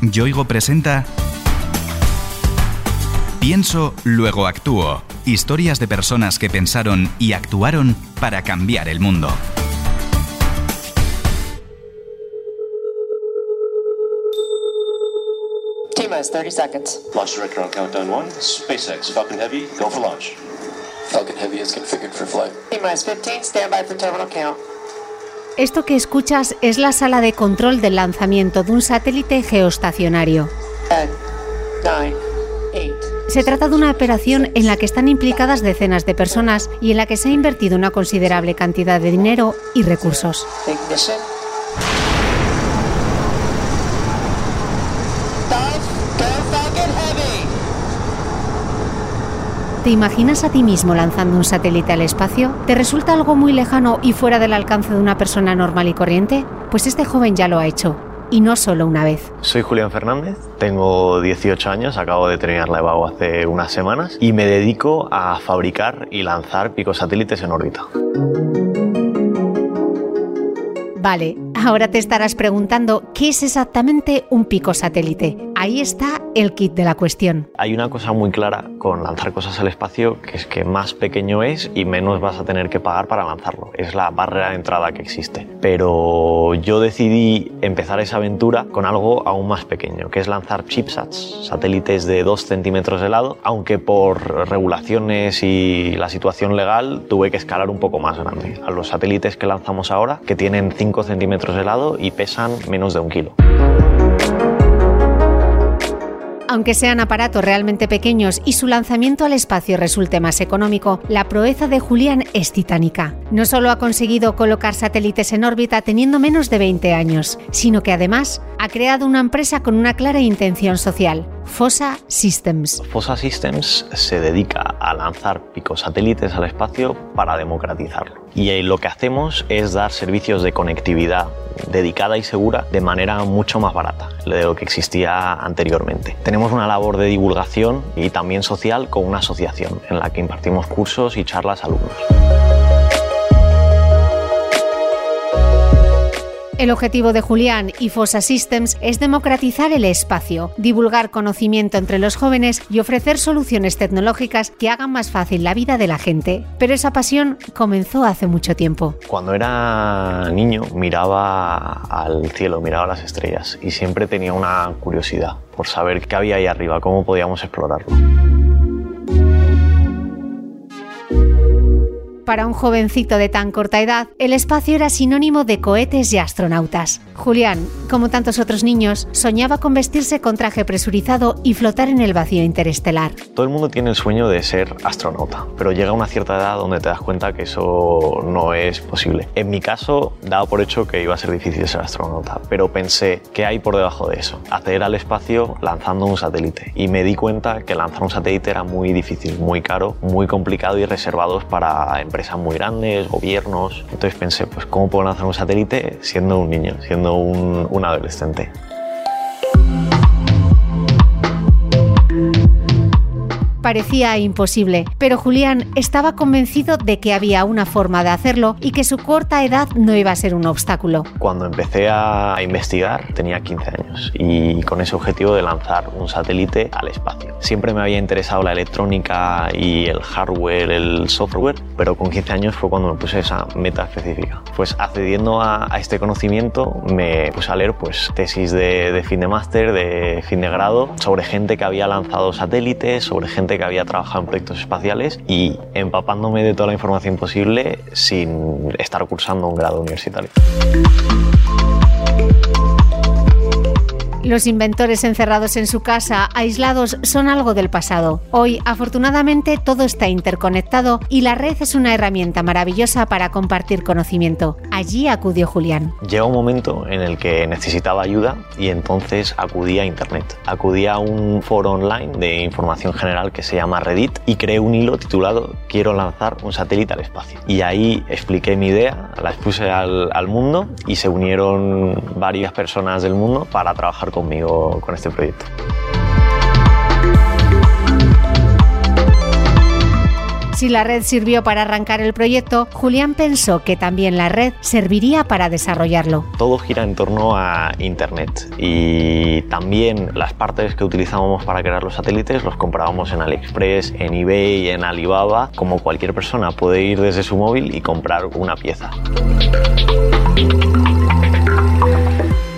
Yoigo presenta Pienso, luego actúo. Historias de personas que pensaron y actuaron para cambiar el mundo. T-minus 30 seconds. Launch director on countdown one. SpaceX, Falcon Heavy, go for launch. Falcon Heavy is configured for flight. T-minus 15, stand by for terminal count. Esto que escuchas es la sala de control del lanzamiento de un satélite geoestacionario. 10, 9, 8. Se trata de una operación en la que están implicadas decenas de personas y en la que se ha invertido una considerable cantidad de dinero y recursos. Ignition. Stop. Go Falcon Heavy. ¿Te imaginas a ti mismo lanzando un satélite al espacio? ¿Te resulta algo muy lejano y fuera del alcance de una persona normal y corriente? Pues este joven ya lo ha hecho. Y no solo una vez. Soy Julián Fernández, tengo 18 años, acabo de terminar la EBAU hace unas semanas y me dedico a fabricar y lanzar picosatélites en órbita. Vale, ahora te estarás preguntando qué es exactamente un picosatélite. Ahí está el kit de la cuestión. Hay una cosa muy clara con lanzar cosas al espacio, que es que más pequeño es y menos vas a tener que pagar para lanzarlo. Es la barrera de entrada que existe. Pero yo decidí empezar esa aventura con algo aún más pequeño, que es lanzar chipsats, satélites de 2 centímetros de lado, aunque por regulaciones y la situación legal tuve que escalar un poco más grande. A los satélites que lanzamos ahora, que tienen 5 centímetros de lado y pesan menos de un kilo. Aunque sean aparatos realmente pequeños y su lanzamiento al espacio resulte más económico, la proeza de Julián es titánica. No solo ha conseguido colocar satélites en órbita teniendo menos de 20 años, sino que además ha creado una empresa con una clara intención social, Fossa Systems. Fossa Systems se dedica a lanzar picosatélites al espacio para democratizarlo. Y lo que hacemos es dar servicios de conectividad dedicada y segura de manera mucho más barata de lo que existía anteriormente. Tenemos una labor de divulgación y también social con una asociación en la que impartimos cursos y charlas a alumnos. El objetivo de Julián y Fossa Systems es democratizar el espacio, divulgar conocimiento entre los jóvenes y ofrecer soluciones tecnológicas que hagan más fácil la vida de la gente. Pero esa pasión comenzó hace mucho tiempo. Cuando era niño miraba al cielo, miraba las estrellas y siempre tenía una curiosidad por saber qué había ahí arriba, cómo podíamos explorarlo. Para un jovencito de tan corta edad, el espacio era sinónimo de cohetes y astronautas. Julián, como tantos otros niños, soñaba con vestirse con traje presurizado y flotar en el vacío interestelar. Todo el mundo tiene el sueño de ser astronauta, pero llega una cierta edad donde te das cuenta que eso no es posible. En mi caso, daba por hecho que iba a ser difícil ser astronauta, pero pensé, ¿qué hay por debajo de eso? Acceder al espacio lanzando un satélite. Y me di cuenta que lanzar un satélite era muy difícil, muy caro, muy complicado y reservados para empresas muy grandes, gobiernos. Entonces pensé, pues ¿cómo puedo lanzar un satélite siendo un niño, siendo un, un adolescente? Parecía imposible, pero Julián estaba convencido de que había una forma de hacerlo y que su corta edad no iba a ser un obstáculo. Cuando empecé a investigar tenía 15 años y con ese objetivo de lanzar un satélite al espacio. Siempre me había interesado la electrónica y el hardware, el software, pero con 15 años fue cuando me puse esa meta específica. Pues accediendo a, a este conocimiento me puse a leer pues, tesis de, de fin de máster, de fin de grado, sobre gente que había lanzado satélites, sobre gente que había trabajado en proyectos espaciales y empapándome de toda la información posible sin estar cursando un grado universitario. Los inventores encerrados en su casa, aislados, son algo del pasado. Hoy, afortunadamente, todo está interconectado y la red es una herramienta maravillosa para compartir conocimiento. Allí acudió Julián. Llega un momento en el que necesitaba ayuda y entonces acudí a Internet. Acudí a un foro online de información general que se llama Reddit y creé un hilo titulado Quiero lanzar un satélite al espacio. Y ahí expliqué mi idea, la expuse al, al mundo y se unieron varias personas del mundo para trabajar conmigo con este proyecto. Si la red sirvió para arrancar el proyecto, Julián pensó que también la red serviría para desarrollarlo. Todo gira en torno a Internet y también las partes que utilizábamos para crear los satélites los comprábamos en AliExpress, en eBay, en Alibaba. Como cualquier persona puede ir desde su móvil y comprar una pieza.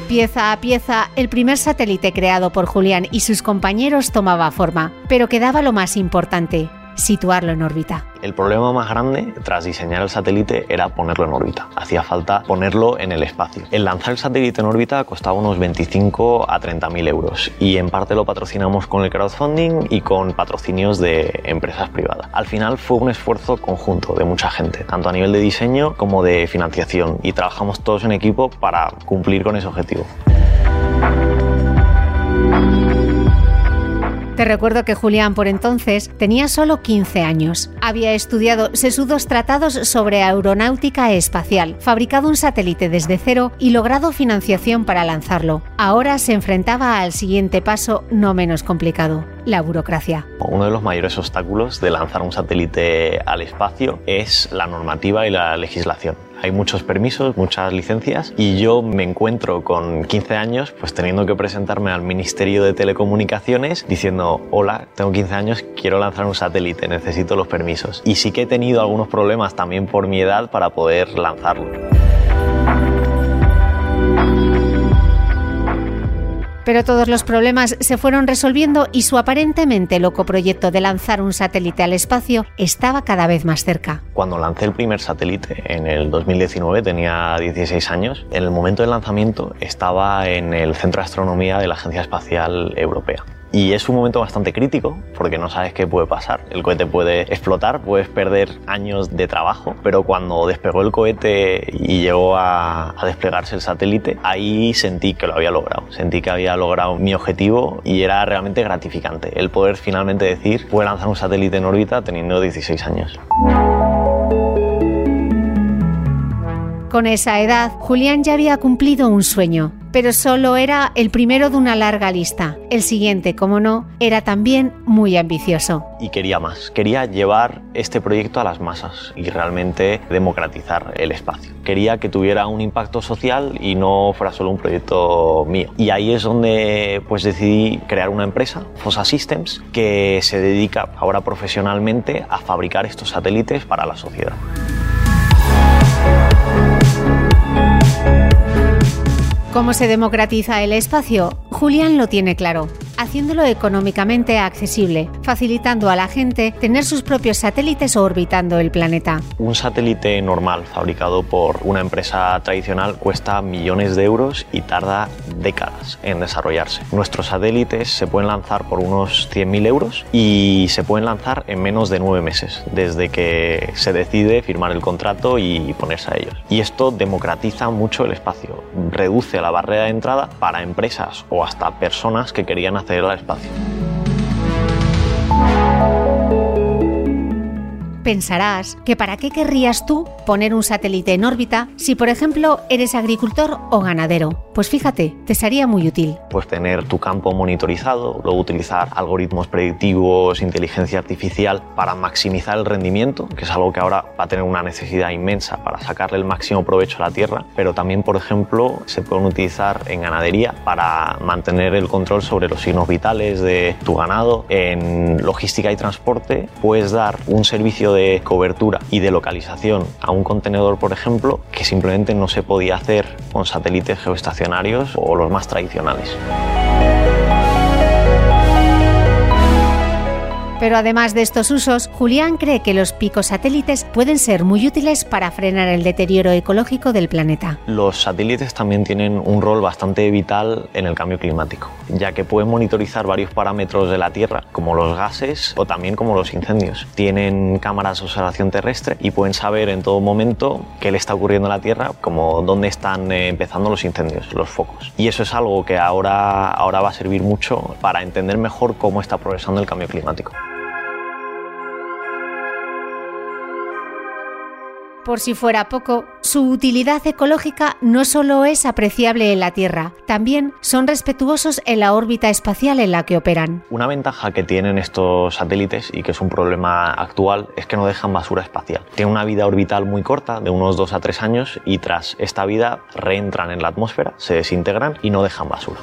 Pieza a pieza, el primer satélite creado por Julián y sus compañeros tomaba forma, pero quedaba lo más importante, situarlo en órbita. El problema más grande tras diseñar el satélite era ponerlo en órbita. Hacía falta ponerlo en el espacio. El lanzar el satélite en órbita costaba unos 25 a 30 mil euros y en parte lo patrocinamos con el crowdfunding y con patrocinios de empresas privadas. Al final fue un esfuerzo conjunto de mucha gente, tanto a nivel de diseño como de financiación y trabajamos todos en equipo para cumplir con ese objetivo. Te recuerdo que Julián por entonces tenía solo 15 años. Había estudiado sesudos tratados sobre aeronáutica espacial, fabricado un satélite desde cero y logrado financiación para lanzarlo. Ahora se enfrentaba al siguiente paso no menos complicado, la burocracia. Uno de los mayores obstáculos de lanzar un satélite al espacio es la normativa y la legislación hay muchos permisos, muchas licencias y yo me encuentro con 15 años pues teniendo que presentarme al Ministerio de Telecomunicaciones diciendo, hola, tengo 15 años, quiero lanzar un satélite, necesito los permisos. Y sí que he tenido algunos problemas también por mi edad para poder lanzarlo. Pero todos los problemas se fueron resolviendo y su aparentemente loco proyecto de lanzar un satélite al espacio estaba cada vez más cerca. Cuando lancé el primer satélite en el 2019 tenía 16 años. En el momento del lanzamiento estaba en el Centro de Astronomía de la Agencia Espacial Europea. Y es un momento bastante crítico porque no sabes qué puede pasar. El cohete puede explotar, puedes perder años de trabajo, pero cuando despegó el cohete y llegó a, desplegarse el satélite, ahí sentí que lo había logrado. Sentí que había logrado mi objetivo y era realmente gratificante el poder finalmente decir, puedo lanzar un satélite en órbita teniendo 16 años. Con esa edad, Julián ya había cumplido un sueño, pero solo era el primero de una larga lista. El siguiente, como no, era también muy ambicioso. Y quería más, quería llevar este proyecto a las masas y realmente democratizar el espacio. Quería que tuviera un impacto social y no fuera solo un proyecto mío. Y ahí es donde pues decidí crear una empresa, Fossa Systems, que se dedica ahora profesionalmente a fabricar estos satélites para la sociedad. ¿Cómo se democratiza el espacio? Julián lo tiene claro, haciéndolo económicamente accesible, facilitando a la gente tener sus propios satélites orbitando el planeta. Un satélite normal fabricado por una empresa tradicional cuesta millones de euros y tarda décadas en desarrollarse. Nuestros satélites se pueden lanzar por unos 100.000 euros y se pueden lanzar en menos de nueve meses, desde que se decide firmar el contrato y ponerse a ellos. Y esto democratiza mucho el espacio, reduce la barrera de entrada para empresas o hasta personas que querían al espacio. Pensarás que para qué querrías tú poner un satélite en órbita si, por ejemplo, eres agricultor o ganadero. Pues fíjate, te sería muy útil. Pues tener tu campo monitorizado, luego utilizar algoritmos predictivos, inteligencia artificial para maximizar el rendimiento, que es algo que ahora va a tener una necesidad inmensa para sacarle el máximo provecho a la tierra, pero también, por ejemplo, se pueden utilizar en ganadería para mantener el control sobre los signos vitales de tu ganado. En logística y transporte puedes dar un servicio de cobertura y de localización a un contenedor, por ejemplo, que simplemente no se podía hacer con satélites geoestacionarios o los más tradicionales. Pero además de estos usos, Julián cree que los picosatélites pueden ser muy útiles para frenar el deterioro ecológico del planeta. Los satélites también tienen un rol bastante vital en el cambio climático, ya que pueden monitorizar varios parámetros de la Tierra, como los gases o también como los incendios. Tienen cámaras de observación terrestre y pueden saber en todo momento qué le está ocurriendo a la Tierra, como dónde están eh, empezando los incendios, los focos. Y eso es algo que ahora, ahora va a servir mucho para entender mejor cómo está progresando el cambio climático. Por si fuera poco, su utilidad ecológica no solo es apreciable en la Tierra, también son respetuosos en la órbita espacial en la que operan. Una ventaja que tienen estos satélites y que es un problema actual es que no dejan basura espacial. Tienen una vida orbital muy corta, de unos 2 a 3 años, y tras esta vida reentran en la atmósfera, se desintegran y no dejan basura.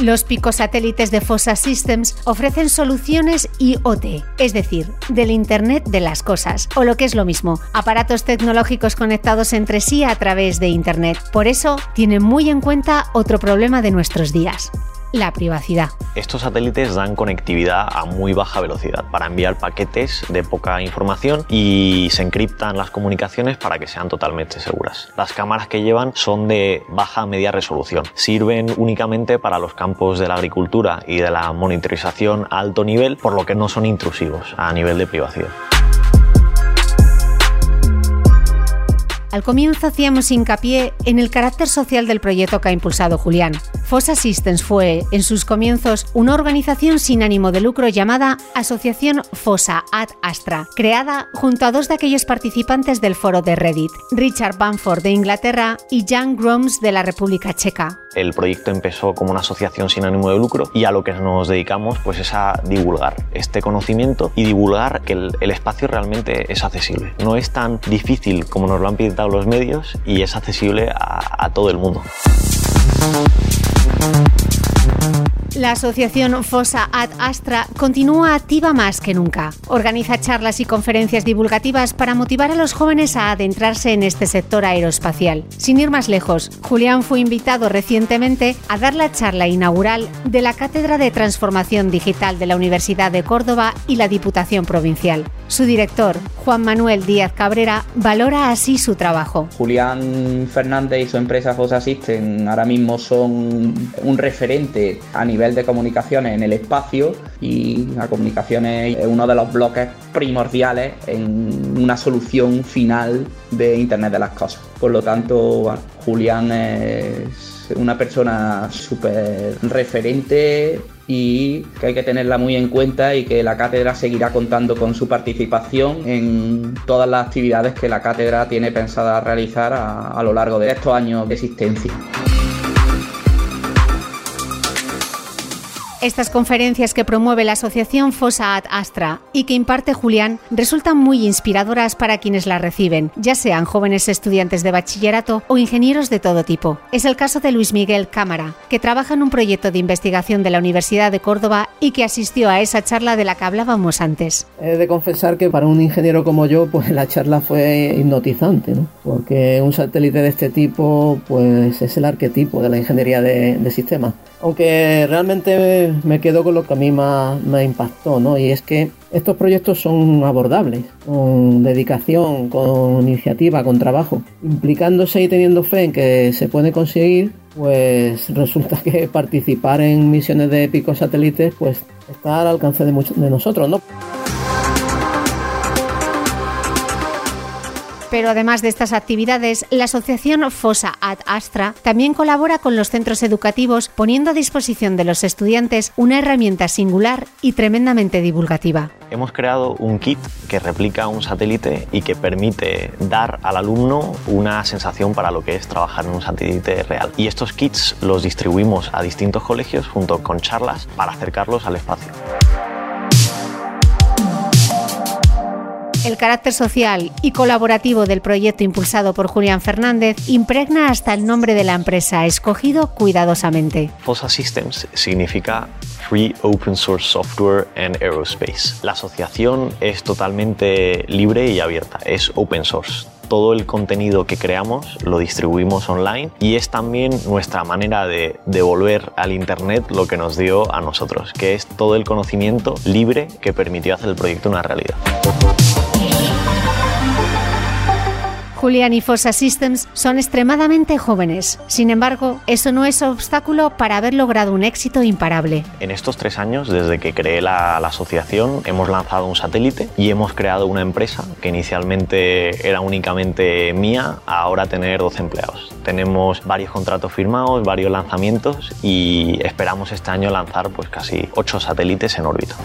Los picosatélites de Fossa Systems ofrecen soluciones IoT, es decir, del Internet de las Cosas, o lo que es lo mismo, aparatos tecnológicos conectados entre sí a través de Internet. Por eso, tienen muy en cuenta otro problema de nuestros días, la privacidad. Estos satélites dan conectividad a muy baja velocidad para enviar paquetes de poca información y se encriptan las comunicaciones para que sean totalmente seguras. Las cámaras que llevan son de baja a media resolución. Sirven únicamente para los campos de la agricultura y de la monitorización a alto nivel, por lo que no son intrusivos a nivel de privacidad. Al comienzo hacíamos hincapié en el carácter social del proyecto que ha impulsado Julián. Fossa Systems fue, en sus comienzos, una organización sin ánimo de lucro llamada Asociación Fossa Ad Astra, creada junto a dos de aquellos participantes del foro de Reddit, Richard Bamford de Inglaterra y Jan Groms de la República Checa. El proyecto empezó como una asociación sin ánimo de lucro y a lo que nos dedicamos pues es a divulgar este conocimiento y divulgar que el, el espacio realmente es accesible. No es tan difícil como nos lo han pintado los medios y es accesible a todo el mundo. La asociación Fossa Ad Astra continúa activa más que nunca. Organiza charlas y conferencias divulgativas para motivar a los jóvenes a adentrarse en este sector aeroespacial. Sin ir más lejos, Julián fue invitado recientemente a dar la charla inaugural de la Cátedra de Transformación Digital de la Universidad de Córdoba y la Diputación Provincial. Su director, Juan Manuel Díaz Cabrera, valora así su trabajo. Julián Fernández y su empresa Fossa System ahora mismo son un referente a nivel de comunicaciones en el espacio y la comunicación es uno de los bloques primordiales en una solución final de Internet de las Cosas. Por lo tanto, Julián es una persona súper referente y que hay que tenerla muy en cuenta y que la cátedra seguirá contando con su participación en todas las actividades que la cátedra tiene pensada realizar a lo largo de estos años de existencia. Estas conferencias que promueve la asociación Fossa Ad Astra y que imparte Julián resultan muy inspiradoras para quienes las reciben, ya sean jóvenes estudiantes de bachillerato o ingenieros de todo tipo. Es el caso de Luis Miguel Cámara, que trabaja en un proyecto de investigación de la Universidad de Córdoba y que asistió a esa charla de la que hablábamos antes. He de confesar que para un ingeniero como yo, pues la charla fue hipnotizante, ¿no? porque un satélite de este tipo, pues es el arquetipo de la ingeniería de, de sistemas. Aunque realmente me quedo con lo que a mí más me impactó, ¿no? Y es que estos proyectos son abordables, con dedicación, con iniciativa, con trabajo. Implicándose y teniendo fe en que se puede conseguir, pues resulta que participar en misiones de picos satélites, pues está al alcance de, muchos de nosotros, ¿no? Pero además de estas actividades, la asociación Fossa Ad Astra también colabora con los centros educativos poniendo a disposición de los estudiantes una herramienta singular y tremendamente divulgativa. Hemos creado un kit que replica un satélite y que permite dar al alumno una sensación para lo que es trabajar en un satélite real. Y estos kits los distribuimos a distintos colegios junto con charlas para acercarlos al espacio. El carácter social y colaborativo del proyecto impulsado por Julián Fernández impregna hasta el nombre de la empresa, escogido cuidadosamente. FOSA Systems significa Free Open Source Software and Aerospace. La asociación es totalmente libre y abierta, es open source todo el contenido que creamos lo distribuimos online y es también nuestra manera de devolver al Internet lo que nos dio a nosotros, que es todo el conocimiento libre que permitió hacer el proyecto una realidad. Julián y Fossa Systems son extremadamente jóvenes. Sin embargo, eso no es obstáculo para haber logrado un éxito imparable. En estos tres años, desde que creé la, asociación, hemos lanzado un satélite y hemos creado una empresa que inicialmente era únicamente mía, ahora tener 12 empleados. Tenemos varios contratos firmados, varios lanzamientos y esperamos este año lanzar pues casi 8 satélites en órbita.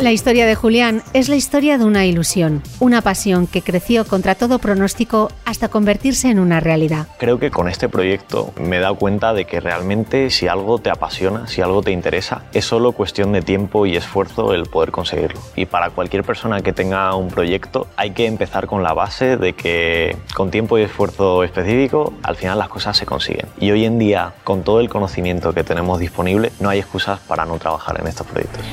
La historia de Julián es la historia de una ilusión, una pasión que creció contra todo pronóstico hasta convertirse en una realidad. Creo que con este proyecto me he dado cuenta de que realmente si algo te apasiona, si algo te interesa, es solo cuestión de tiempo y esfuerzo el poder conseguirlo. Y para cualquier persona que tenga un proyecto hay que empezar con la base de que con tiempo y esfuerzo específico al final las cosas se consiguen. Y hoy en día, con todo el conocimiento que tenemos disponible, no hay excusas para no trabajar en estos proyectos.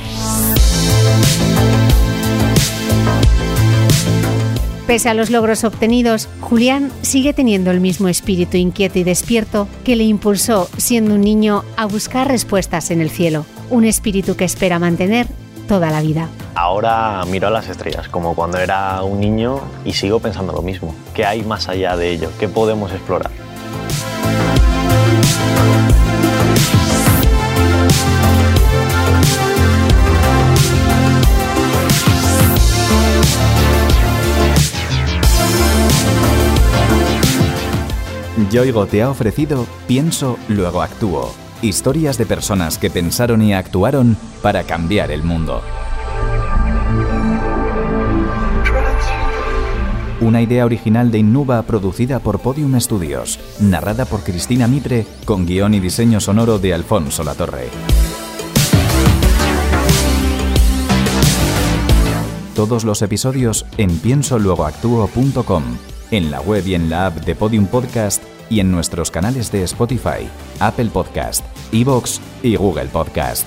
Pese a los logros obtenidos, Julián sigue teniendo el mismo espíritu inquieto y despierto que le impulsó, siendo un niño, a buscar respuestas en el cielo, un espíritu que espera mantener toda la vida. Ahora miro a las estrellas como cuando era un niño y sigo pensando lo mismo. ¿Qué hay más allá de ello? ¿Qué podemos explorar? Yoigo te ha ofrecido Pienso, luego actúo. Historias de personas que pensaron y actuaron para cambiar el mundo. Una idea original de Innuba producida por Podium Studios, narrada por Cristina Mitre, con guion y diseño sonoro de Alfonso Latorre. Todos los episodios en piensoluegoactuo.com, en la web y en la app de Podium Podcast y en nuestros canales de Spotify, Apple Podcast, Evox y Google Podcast.